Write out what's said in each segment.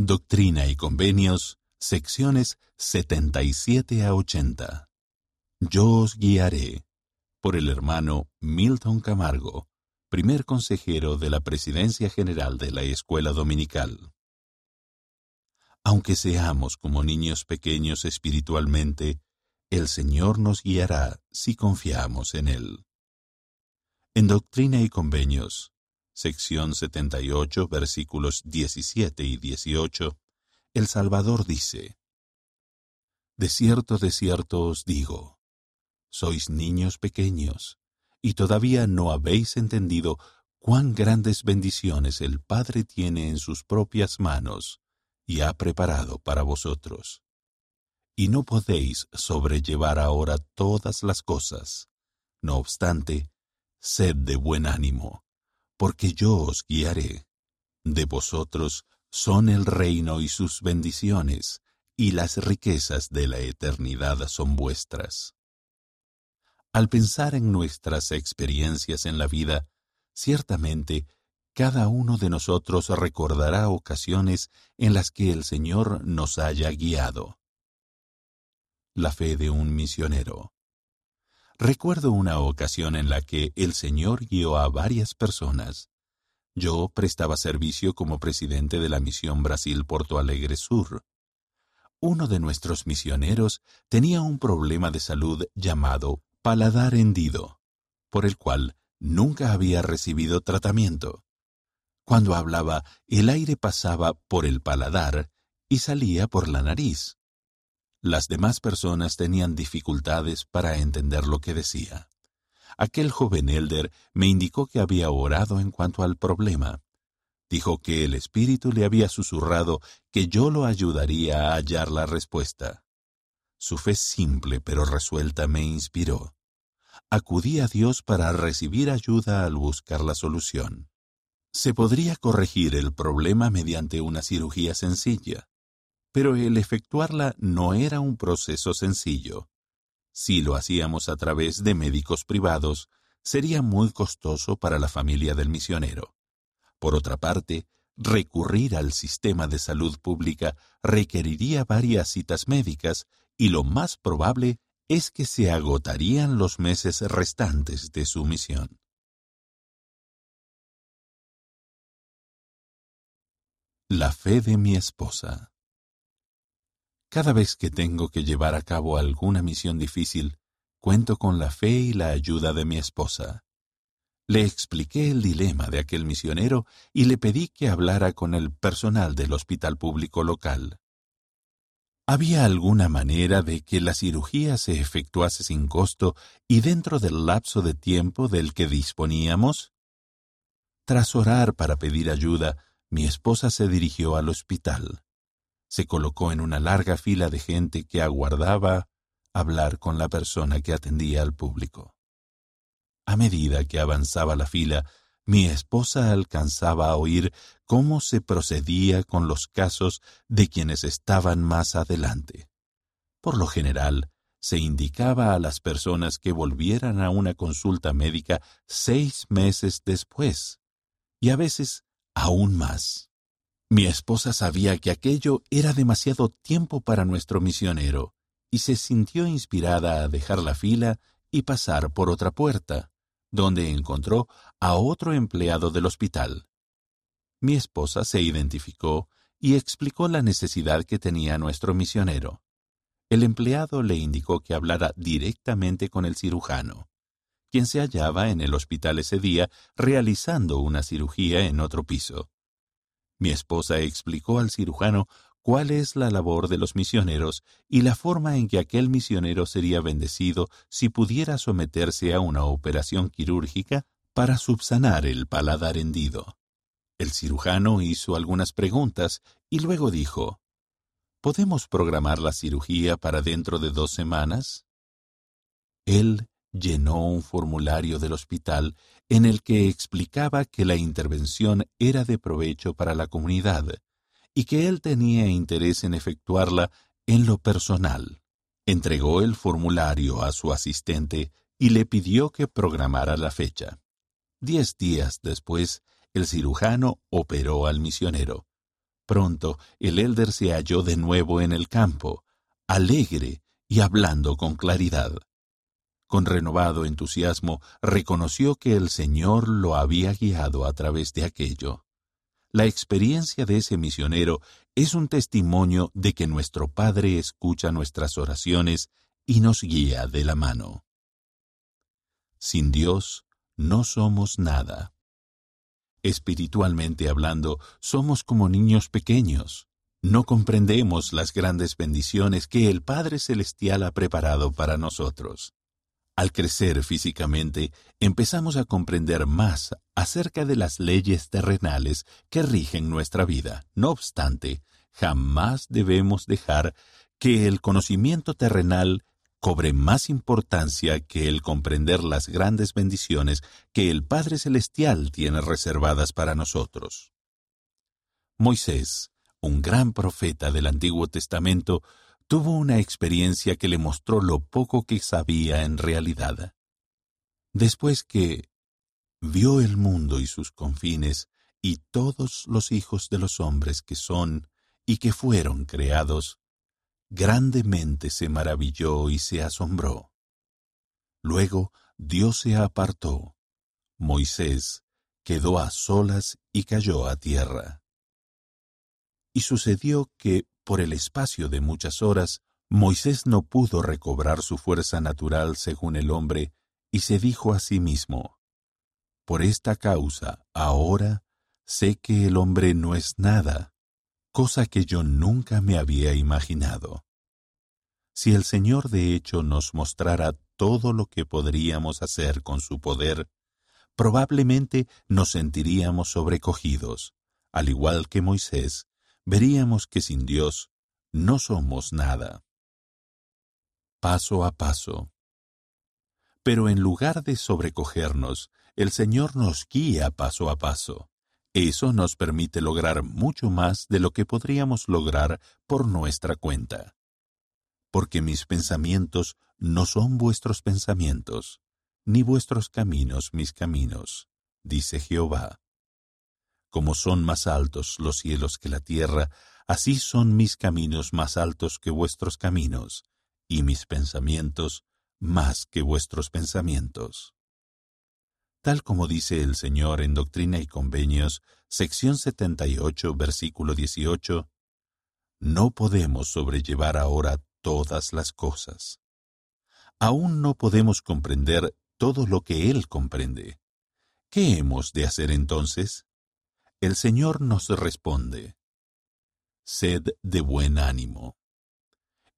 Doctrina y Convenios, secciones 77 a 80. Yo os guiaré. Por el hermano Milton Camargo, primer consejero de la Presidencia General de la Escuela Dominical. Aunque seamos como niños pequeños espiritualmente, el Señor nos guiará si confiamos en Él. En Doctrina y Convenios, sección 78, versículos 17 y 18, el Salvador dice, De cierto, de cierto os digo, sois niños pequeños, y todavía no habéis entendido cuán grandes bendiciones el Padre tiene en sus propias manos y ha preparado para vosotros. Y no podéis sobrellevar ahora todas las cosas. No obstante, sed de buen ánimo porque yo os guiaré. De vosotros son el reino y sus bendiciones, y las riquezas de la eternidad son vuestras. Al pensar en nuestras experiencias en la vida, ciertamente cada uno de nosotros recordará ocasiones en las que el Señor nos haya guiado. La fe de un misionero. Recuerdo una ocasión en la que el Señor guió a varias personas. Yo prestaba servicio como presidente de la misión Brasil Porto Alegre Sur. Uno de nuestros misioneros tenía un problema de salud llamado paladar hendido, por el cual nunca había recibido tratamiento. Cuando hablaba, el aire pasaba por el paladar y salía por la nariz. Las demás personas tenían dificultades para entender lo que decía. Aquel joven elder me indicó que había orado en cuanto al problema. Dijo que el Espíritu le había susurrado que yo lo ayudaría a hallar la respuesta. Su fe simple pero resuelta me inspiró. Acudí a Dios para recibir ayuda al buscar la solución. Se podría corregir el problema mediante una cirugía sencilla pero el efectuarla no era un proceso sencillo. Si lo hacíamos a través de médicos privados, sería muy costoso para la familia del misionero. Por otra parte, recurrir al sistema de salud pública requeriría varias citas médicas y lo más probable es que se agotarían los meses restantes de su misión. La fe de mi esposa cada vez que tengo que llevar a cabo alguna misión difícil, cuento con la fe y la ayuda de mi esposa. Le expliqué el dilema de aquel misionero y le pedí que hablara con el personal del hospital público local. ¿Había alguna manera de que la cirugía se efectuase sin costo y dentro del lapso de tiempo del que disponíamos? Tras orar para pedir ayuda, mi esposa se dirigió al hospital se colocó en una larga fila de gente que aguardaba hablar con la persona que atendía al público. A medida que avanzaba la fila, mi esposa alcanzaba a oír cómo se procedía con los casos de quienes estaban más adelante. Por lo general, se indicaba a las personas que volvieran a una consulta médica seis meses después, y a veces aún más. Mi esposa sabía que aquello era demasiado tiempo para nuestro misionero, y se sintió inspirada a dejar la fila y pasar por otra puerta, donde encontró a otro empleado del hospital. Mi esposa se identificó y explicó la necesidad que tenía nuestro misionero. El empleado le indicó que hablara directamente con el cirujano, quien se hallaba en el hospital ese día realizando una cirugía en otro piso. Mi esposa explicó al cirujano cuál es la labor de los misioneros y la forma en que aquel misionero sería bendecido si pudiera someterse a una operación quirúrgica para subsanar el paladar hendido. El cirujano hizo algunas preguntas y luego dijo, ¿Podemos programar la cirugía para dentro de dos semanas? Él llenó un formulario del hospital en el que explicaba que la intervención era de provecho para la comunidad y que él tenía interés en efectuarla en lo personal. Entregó el formulario a su asistente y le pidió que programara la fecha. Diez días después, el cirujano operó al misionero. Pronto el elder se halló de nuevo en el campo, alegre y hablando con claridad. Con renovado entusiasmo reconoció que el Señor lo había guiado a través de aquello. La experiencia de ese misionero es un testimonio de que nuestro Padre escucha nuestras oraciones y nos guía de la mano. Sin Dios no somos nada. Espiritualmente hablando, somos como niños pequeños. No comprendemos las grandes bendiciones que el Padre Celestial ha preparado para nosotros. Al crecer físicamente, empezamos a comprender más acerca de las leyes terrenales que rigen nuestra vida. No obstante, jamás debemos dejar que el conocimiento terrenal cobre más importancia que el comprender las grandes bendiciones que el Padre Celestial tiene reservadas para nosotros. Moisés, un gran profeta del Antiguo Testamento, tuvo una experiencia que le mostró lo poco que sabía en realidad. Después que vio el mundo y sus confines y todos los hijos de los hombres que son y que fueron creados, grandemente se maravilló y se asombró. Luego Dios se apartó. Moisés quedó a solas y cayó a tierra. Y sucedió que, por el espacio de muchas horas, Moisés no pudo recobrar su fuerza natural según el hombre, y se dijo a sí mismo, Por esta causa, ahora sé que el hombre no es nada, cosa que yo nunca me había imaginado. Si el Señor de hecho nos mostrara todo lo que podríamos hacer con su poder, probablemente nos sentiríamos sobrecogidos, al igual que Moisés, veríamos que sin Dios no somos nada. Paso a paso. Pero en lugar de sobrecogernos, el Señor nos guía paso a paso. Eso nos permite lograr mucho más de lo que podríamos lograr por nuestra cuenta. Porque mis pensamientos no son vuestros pensamientos, ni vuestros caminos mis caminos, dice Jehová. Como son más altos los cielos que la tierra, así son mis caminos más altos que vuestros caminos, y mis pensamientos más que vuestros pensamientos tal como dice el Señor en Doctrina y Convenios, sección 78, versículo 18, no podemos sobrellevar ahora todas las cosas. Aún no podemos comprender todo lo que Él comprende. ¿Qué hemos de hacer entonces? El Señor nos responde, Sed de buen ánimo.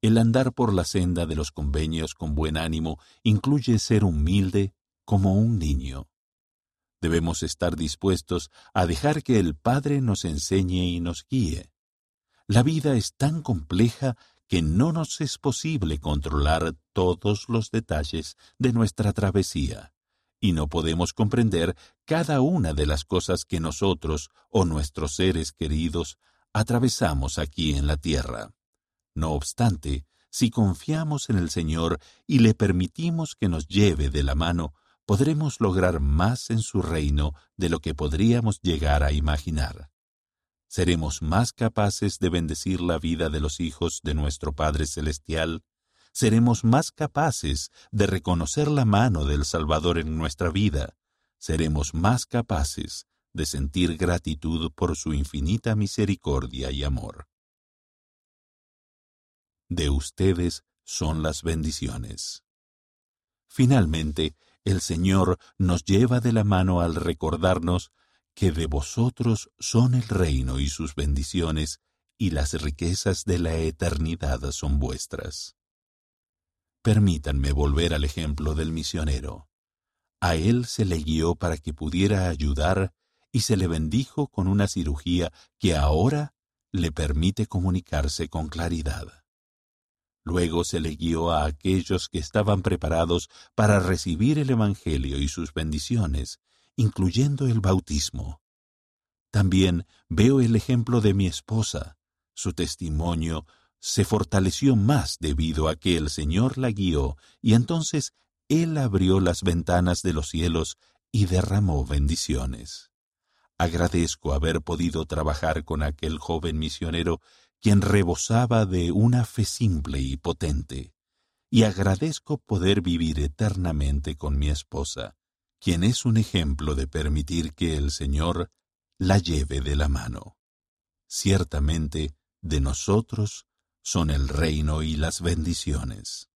El andar por la senda de los convenios con buen ánimo incluye ser humilde como un niño. Debemos estar dispuestos a dejar que el Padre nos enseñe y nos guíe. La vida es tan compleja que no nos es posible controlar todos los detalles de nuestra travesía, y no podemos comprender cada una de las cosas que nosotros o nuestros seres queridos atravesamos aquí en la tierra. No obstante, si confiamos en el Señor y le permitimos que nos lleve de la mano, podremos lograr más en su reino de lo que podríamos llegar a imaginar. Seremos más capaces de bendecir la vida de los hijos de nuestro Padre Celestial, seremos más capaces de reconocer la mano del Salvador en nuestra vida, seremos más capaces de sentir gratitud por su infinita misericordia y amor. De ustedes son las bendiciones. Finalmente, el Señor nos lleva de la mano al recordarnos que de vosotros son el reino y sus bendiciones, y las riquezas de la eternidad son vuestras. Permítanme volver al ejemplo del misionero. A él se le guió para que pudiera ayudar y se le bendijo con una cirugía que ahora le permite comunicarse con claridad. Luego se le guió a aquellos que estaban preparados para recibir el Evangelio y sus bendiciones, incluyendo el bautismo. También veo el ejemplo de mi esposa. Su testimonio se fortaleció más debido a que el Señor la guió, y entonces Él abrió las ventanas de los cielos y derramó bendiciones. Agradezco haber podido trabajar con aquel joven misionero quien rebosaba de una fe simple y potente, y agradezco poder vivir eternamente con mi esposa, quien es un ejemplo de permitir que el Señor la lleve de la mano. Ciertamente, de nosotros son el reino y las bendiciones.